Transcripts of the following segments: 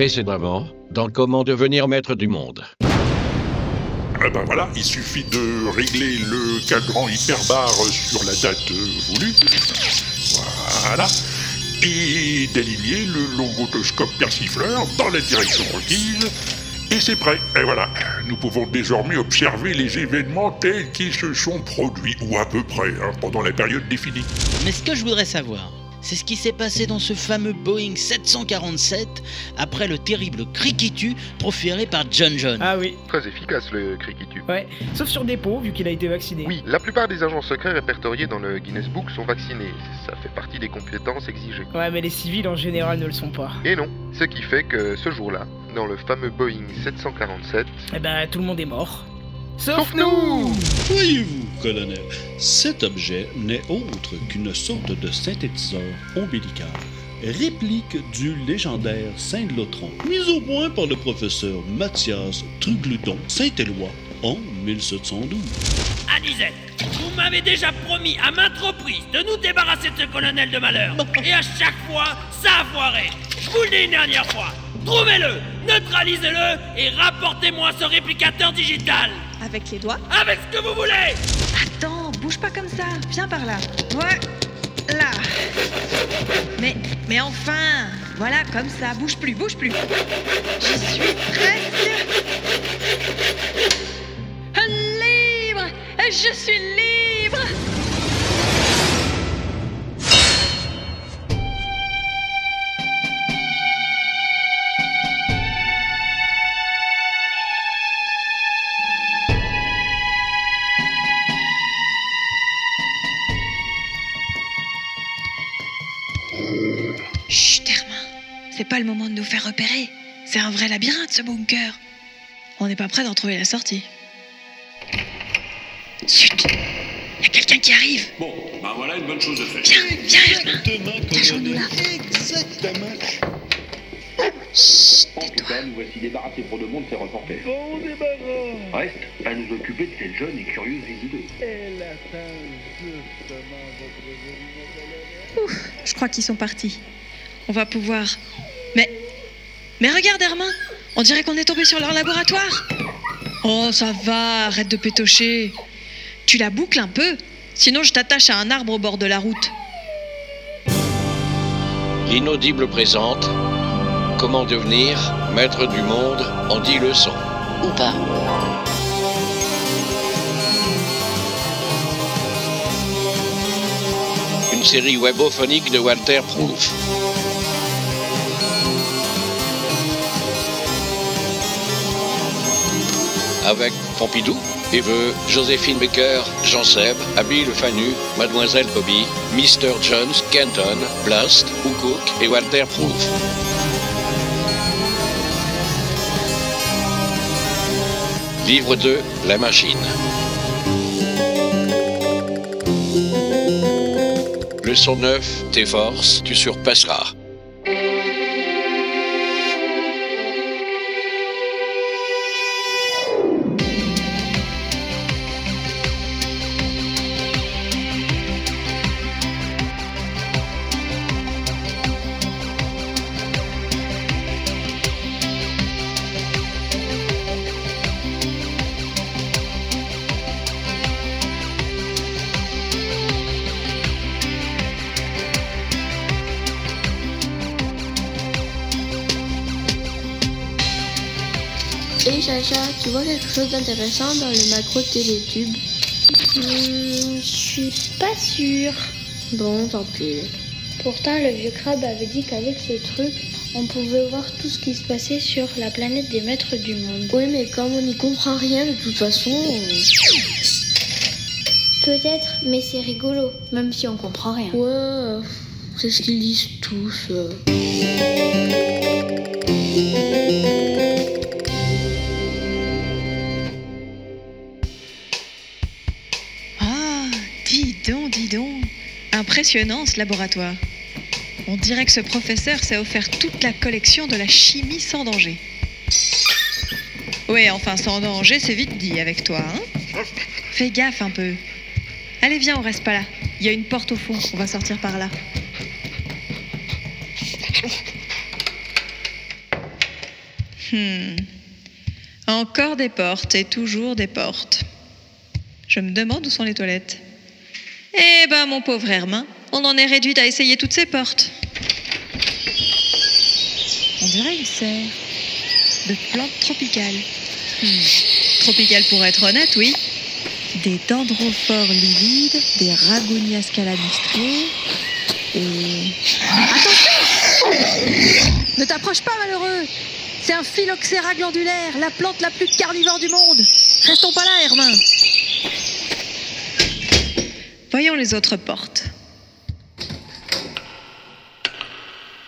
Précédemment, dans Comment devenir maître du monde. Eh ben voilà, il suffit de régler le cadran hyperbar sur la date voulue. Voilà. Et d'aligner le longotoscope persifleur dans la direction requise. Et c'est prêt. Et voilà, nous pouvons désormais observer les événements tels qu'ils se sont produits, ou à peu près, hein, pendant la période définie. Mais ce que je voudrais savoir, c'est ce qui s'est passé dans ce fameux Boeing 747 après le terrible criquitu proféré par John John. Ah oui, Très efficace le criquitu. ouais. Sauf sur dépôt, vu qu'il a été vacciné. Oui, la plupart des agents secrets répertoriés dans le Guinness Book sont vaccinés. Ça fait partie des compétences exigées. Ouais, mais les civils en général ne le sont pas. Et non, ce qui fait que ce jour-là, dans le fameux Boeing 747, Eh ben, tout le monde est mort. Sauf, nous Voyez-vous, colonel, cet objet n'est autre qu'une sorte de synthétiseur ombilical, réplique du légendaire Saint-Lotron, mis au point par le professeur Mathias Trugludon Saint-Éloi en 1712. Anisette, vous m'avez déjà promis à maintes reprises de nous débarrasser de ce colonel de malheur. Et à chaque fois, ça a foiré. Je vous le dis une dernière fois. Trouvez-le, neutralisez-le et rapportez-moi ce réplicateur digital. Avec les doigts. Avec ce que vous voulez. Attends, bouge pas comme ça. Viens par là. Ouais. Là. Mais, mais enfin. Voilà, comme ça. Bouge plus, bouge plus. Je suis presque. Libre. Je suis libre. Chut, Hermin. C'est pas le moment de nous faire repérer. C'est un vrai labyrinthe, ce bunker. On n'est pas prêt d'en trouver la sortie. Chut. Y a quelqu'un qui arrive. Bon, ben voilà une bonne chose de faite. Viens, viens, Hermin. Exactement, Cachons-nous là. Exactement. Chut, En tout cas, nous voici débarrassés pour de bon de ces reporters. Bon débarras Reste à nous occuper de cette jeune et curieuse visiteuse. Je crois qu'ils sont partis. On va pouvoir. Mais. Mais regarde, Hermin On dirait qu'on est tombé sur leur laboratoire Oh, ça va, arrête de pétocher. Tu la boucles un peu Sinon, je t'attache à un arbre au bord de la route. L'inaudible présente Comment devenir maître du monde en 10 leçons. Ou pas Une série webophonique de Walter Proof. Avec Pompidou, Eveux, Joséphine Baker, Jean Seb, Abby Le Fanu, Mademoiselle Bobby, Mr. Jones, Kenton, Blast, Cook et Walter Proof. Livre 2, La machine. Leçon 9, tes forces, tu surpasseras. Et Chacha, tu vois quelque chose d'intéressant dans le macro télétube Hmm, Je suis pas sûre. Bon, tant pis. Pourtant, le vieux crabe avait dit qu'avec ce truc, on pouvait voir tout ce qui se passait sur la planète des maîtres du monde. Oui, mais comme on n'y comprend rien de toute façon. Peut-être, mais c'est rigolo, même si on comprend rien. Ouais, c'est ce qu'ils disent tous. Impressionnant ce laboratoire. On dirait que ce professeur s'est offert toute la collection de la chimie sans danger. Ouais, enfin sans danger, c'est vite dit avec toi, hein Fais gaffe un peu. Allez, viens, on reste pas là. Il y a une porte au fond, on va sortir par là. Hmm. Encore des portes et toujours des portes. Je me demande où sont les toilettes. Eh ben, mon pauvre Hermin, on en est réduit à essayer toutes ces portes. On dirait une serre de plantes tropicales. Hmm. Tropicales pour être honnête, oui. Des dendrophores livides, des ragonias calamistrés et... Attention Ne t'approche pas, malheureux C'est un phylloxéra glandulaire, la plante la plus carnivore du monde Restons pas là, Hermin Voyons les autres portes.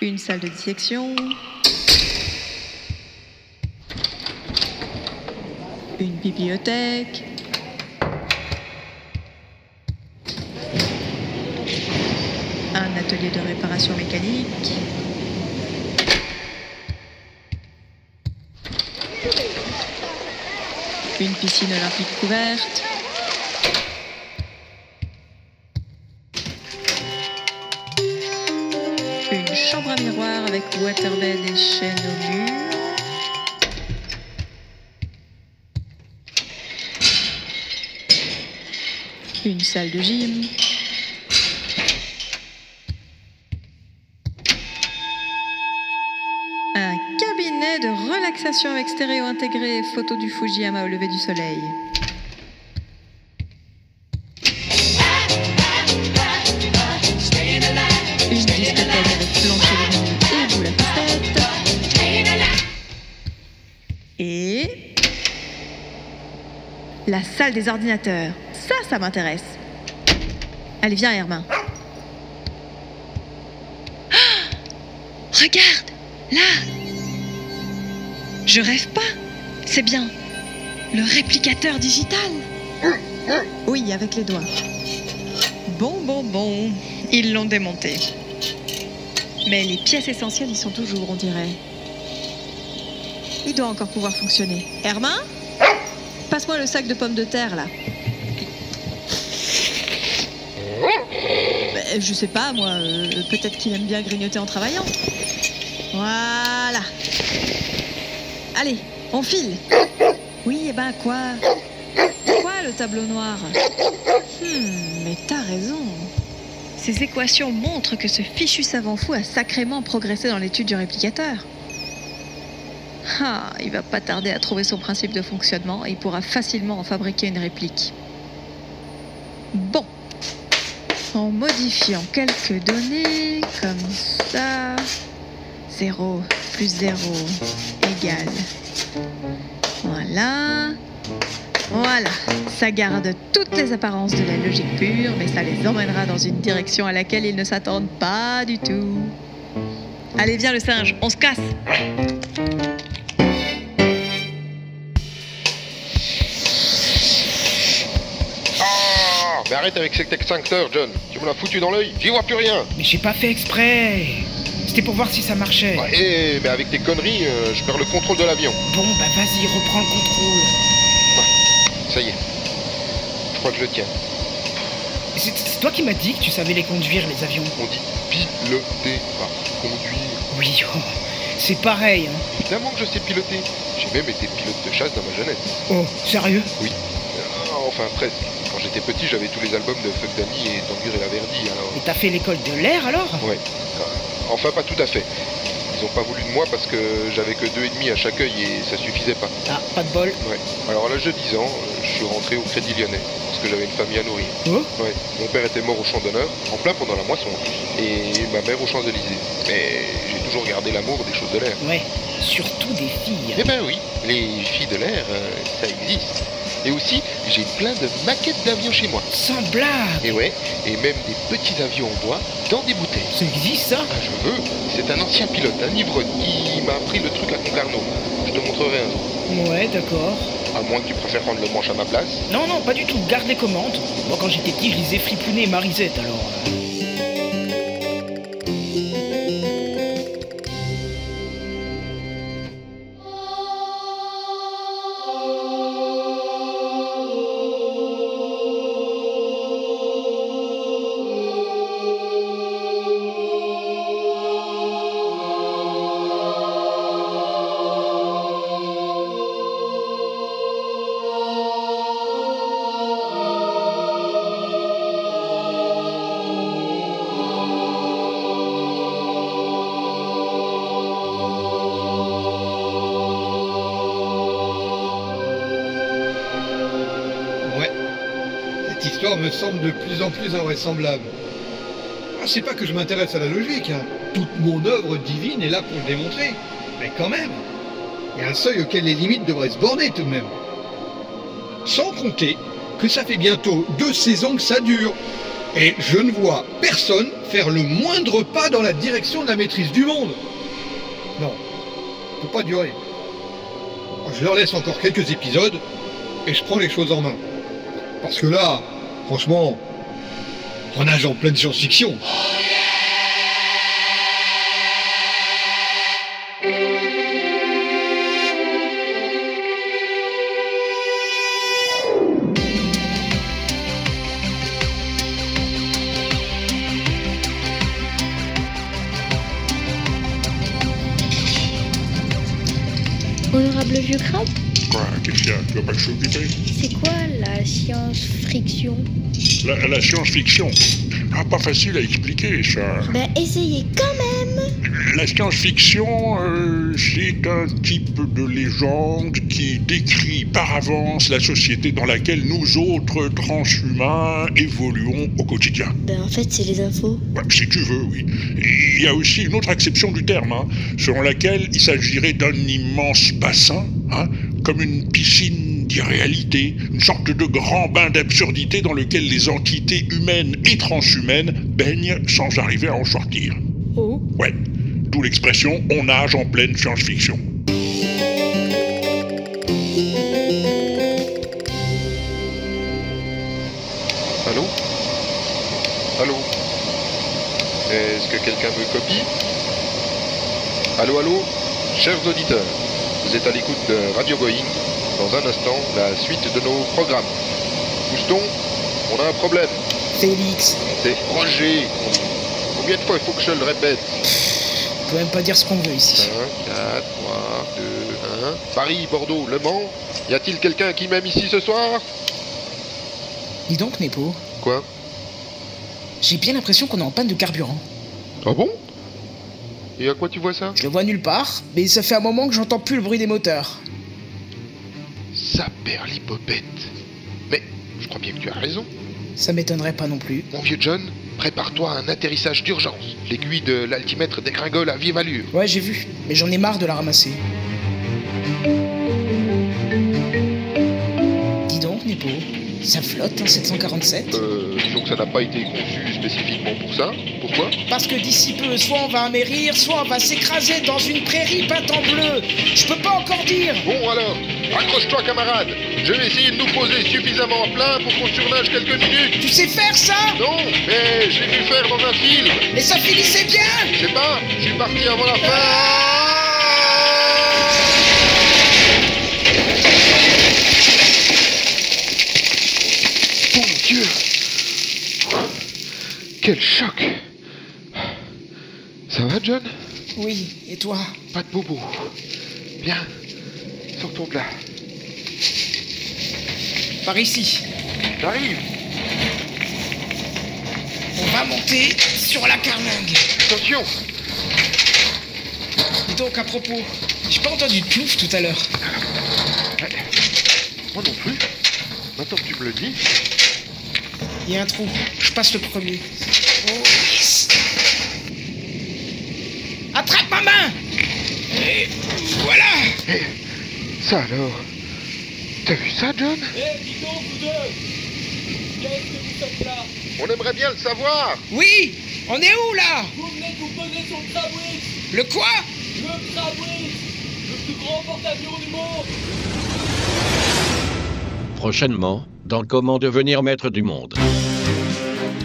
Une salle de dissection. Une bibliothèque. Un atelier de réparation mécanique. Une piscine olympique couverte. Waterbed et chaîne au mur. Une salle de gym. Un cabinet de relaxation avec stéréo intégré et photo du Fujiyama au lever du soleil. La salle des ordinateurs. Ça, ça m'intéresse. Allez, viens, Hermin. Ah Regarde, là. Je rêve pas. C'est bien. Le réplicateur digital. Oui, avec les doigts. Bon, bon, bon. Ils l'ont démonté. Mais les pièces essentielles y sont toujours, on dirait. Il doit encore pouvoir fonctionner. Hermin Passe-moi le sac de pommes de terre, là. Ben, je sais pas, moi. euh, Peut-être qu'il aime bien grignoter en travaillant. Voilà. Allez, on file. Oui, et ben quoi? Quoi le tableau noir? Hmm, mais t'as raison. Ces équations montrent que ce fichu savant fou a sacrément progressé dans l'étude du réplicateur. Ah, il va pas tarder à trouver son principe de fonctionnement et il pourra facilement en fabriquer une réplique. Bon. En modifiant quelques données, comme ça. 0 plus 0 égale. Voilà. Voilà. Ça garde toutes les apparences de la logique pure, mais ça les emmènera dans une direction à laquelle ils ne s'attendent pas du tout. Allez, viens le singe, on se casse. Mais arrête avec cet extincteur, John. Tu me l'as foutu dans l'œil, j'y vois plus rien. Mais j'ai pas fait exprès. C'était pour voir si ça marchait. Ouais, eh, mais avec tes conneries, euh, je perds le contrôle de l'avion. Bon, bah vas-y, reprends le contrôle. Ça y est. Je crois que je le tiens. C'est c'est toi qui m'as dit que tu savais les conduire, les avions. On dit piloter, pas conduire. Oui, oh, c'est pareil. Hein. Évidemment que je sais piloter. J'ai même été pilote de chasse dans ma jeunesse. Oh, sérieux? Oui. Ah, enfin, presque. J'étais petit, j'avais tous les albums de Fuck Danny et Tanguy et la Verdi, alors... Et t'as fait l'école de l'air alors? Ouais. Enfin, pas tout à fait. Ils ont pas voulu de moi parce que j'avais que deux et demi à chaque œil et ça suffisait pas. Ah, pas de bol. Ouais. Alors à l'âge de 10 ans, euh, je suis rentré au Crédit Lyonnais parce que j'avais une famille à nourrir. Oh? Ouais. Mon père était mort au champ d'honneur, en plein pendant la moisson, et ma mère aux Champs-Élysées. Mais j'ai toujours gardé l'amour des choses de l'air. Ouais, surtout des filles. Eh ben oui, les filles de l'air, euh, ça existe. Et aussi, j'ai plein de maquettes d'avions chez moi. Sans blague Et ouais, et même des petits avions en bois dans des bouteilles. Ça existe ça? Ah, je veux. C'est un ancien pilote, un ivrogne, qui m'a appris le truc à Concarneau. Je te montrerai un jour. Ouais, d'accord. À moins que tu préfères prendre le manche à ma place. Non, non, pas du tout. Garde les commandes. Moi, quand j'étais petit, je lisais Fripounet et Marisette, alors... me semble de plus en plus invraisemblable. Ah, c'est pas que je m'intéresse à la logique, hein. Toute mon œuvre divine est là pour le démontrer. Mais quand même, il y a un seuil auquel les limites devraient se borner tout de même. Sans compter que ça fait bientôt deux saisons que ça dure. Et je ne vois personne faire le moindre pas dans la direction de la maîtrise du monde. Non, peut pas durer. Je leur laisse encore quelques épisodes et je prends les choses en main. Parce que là, franchement, on nage en pleine science-fiction. Honorable vieux crabe, Quoi Qu'est-ce qu'il y a Tu vas pas le s'occuper c'est quoi la science-friction La, la science-fiction. Ah, pas facile à expliquer, ça. Ben essayez quand même La science-fiction, euh, c'est un type de légende qui décrit par avance la société dans laquelle nous autres transhumains évoluons au quotidien. Ben en fait c'est les infos. Si tu veux, oui. Il y a aussi une autre acception du terme, hein, selon laquelle il s'agirait d'un immense bassin, hein, comme une piscine d'irréalité, une sorte de grand bain d'absurdité dans lequel les entités humaines et transhumaines baignent sans arriver à en sortir. Oh Ouais, d'où l'expression on nage en pleine science-fiction. Allô? Allô? Est-ce que quelqu'un me copie? Allô, allô? Chers auditeurs, vous êtes à l'écoute de Radio Going. Dans un instant, la suite de nos programmes. Houston, on a un problème. Félix, C'est Roger. Combien de fois il faut que je le répète on peut même pas dire ce qu'on veut ici. 1, 4, 3, 2, 1. Paris, Bordeaux, Le Mans. Y a-t-il quelqu'un qui m'aime ici ce soir Dis donc, Nepo, Quoi j'ai bien l'impression qu'on est en panne de carburant. Ah bon Et à quoi tu vois ça Je le vois nulle part, mais ça fait un moment que j'entends plus le bruit des moteurs. L'hypopète. Mais je crois bien que tu as raison. Ça m'étonnerait pas non plus. Mon vieux John, prépare-toi à un atterrissage d'urgence. L'aiguille de l'altimètre dégringole à vive allure. Ouais, j'ai vu, mais j'en ai marre de la ramasser. Donc, ça flotte un 747 Euh, que ça n'a pas été conçu spécifiquement pour ça. Pourquoi? Parce que d'ici peu, soit on va amérir, soit on va s'écraser dans une prairie peinte en bleu. Je peux pas encore dire. Bon alors, accroche-toi camarade. Je vais essayer de nous poser suffisamment à plat pour qu'on surnage quelques minutes. Tu sais faire ça? Non, mais je l'ai vu faire dans un film. Mais ça finissait bien Je sais pas, je suis parti avant la fin. Mon Dieu Quel choc Ça va, John? Oui, et toi? Pas de bobo. Viens, sortons de là. Par ici. J'arrive On va monter sur la carlingue. Attention Dis donc, à propos, j'ai pas entendu de plouf tout à l'heure. Moi non plus. Maintenant que tu me le dis. Il y a un trou, je passe le premier. Oh, yes. Attrape ma main. Et voilà. Eh, ça alors. T'as vu ça, John? Eh, dis donc, vous deux. Qu'est-ce que vous faites là? On aimerait bien le savoir. Oui On est où là? Vous venez de vous poser sur le Crabwix Le quoi? Le Crabwix Le plus grand porte-avions du monde. Prochainement, dans Comment devenir maître du monde.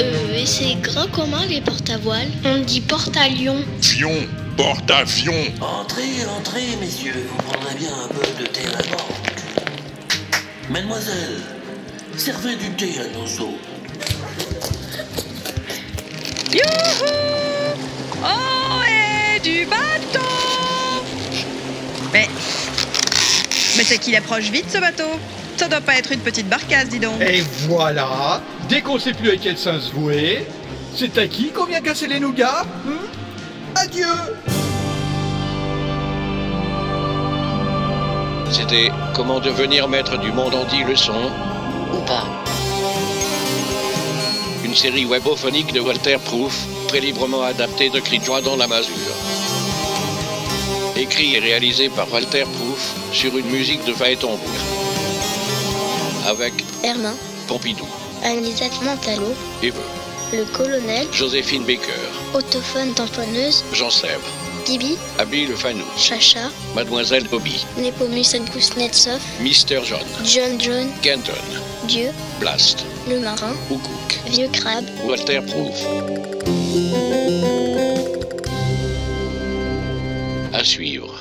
Euh, et c'est grand comment les porte à voile On dit porte à lion. Fion, porte-avions. Entrez, entrez, messieurs, vous prendrez bien un peu de thé à la menthe. Mademoiselle, servez du thé à nos hôtes. Youhou Oh, et du bateau Mais. Mais c'est qu'il approche vite ce bateau Ça doit pas être une petite barcasse, dis donc. Et voilà, dès qu'on sait plus à quel sens vouer, c'est à qui qu'on vient casser les nougats hein? Adieu C'était Comment devenir maître du monde en 10 leçons Ou pas. une série webophonique de Walter Proof, très librement adaptée de Cri de joie dans la masure. Écrit et réalisé par Walter Proof sur une musique de Phaéton Avec Hermin, Pompidou, Anisette Montalo, Eve, le colonel, Joséphine Baker, autophone tamponneuse, Jean Sèvres, Bibi, Abby Le Fanou, Chacha, Mademoiselle Bobby, Nepomus Kuznetsov, Mister John, John John, Kenton, Dieu, Blast, le marin, Oukouk, Vieux crabe, Walter Proof. À suivre.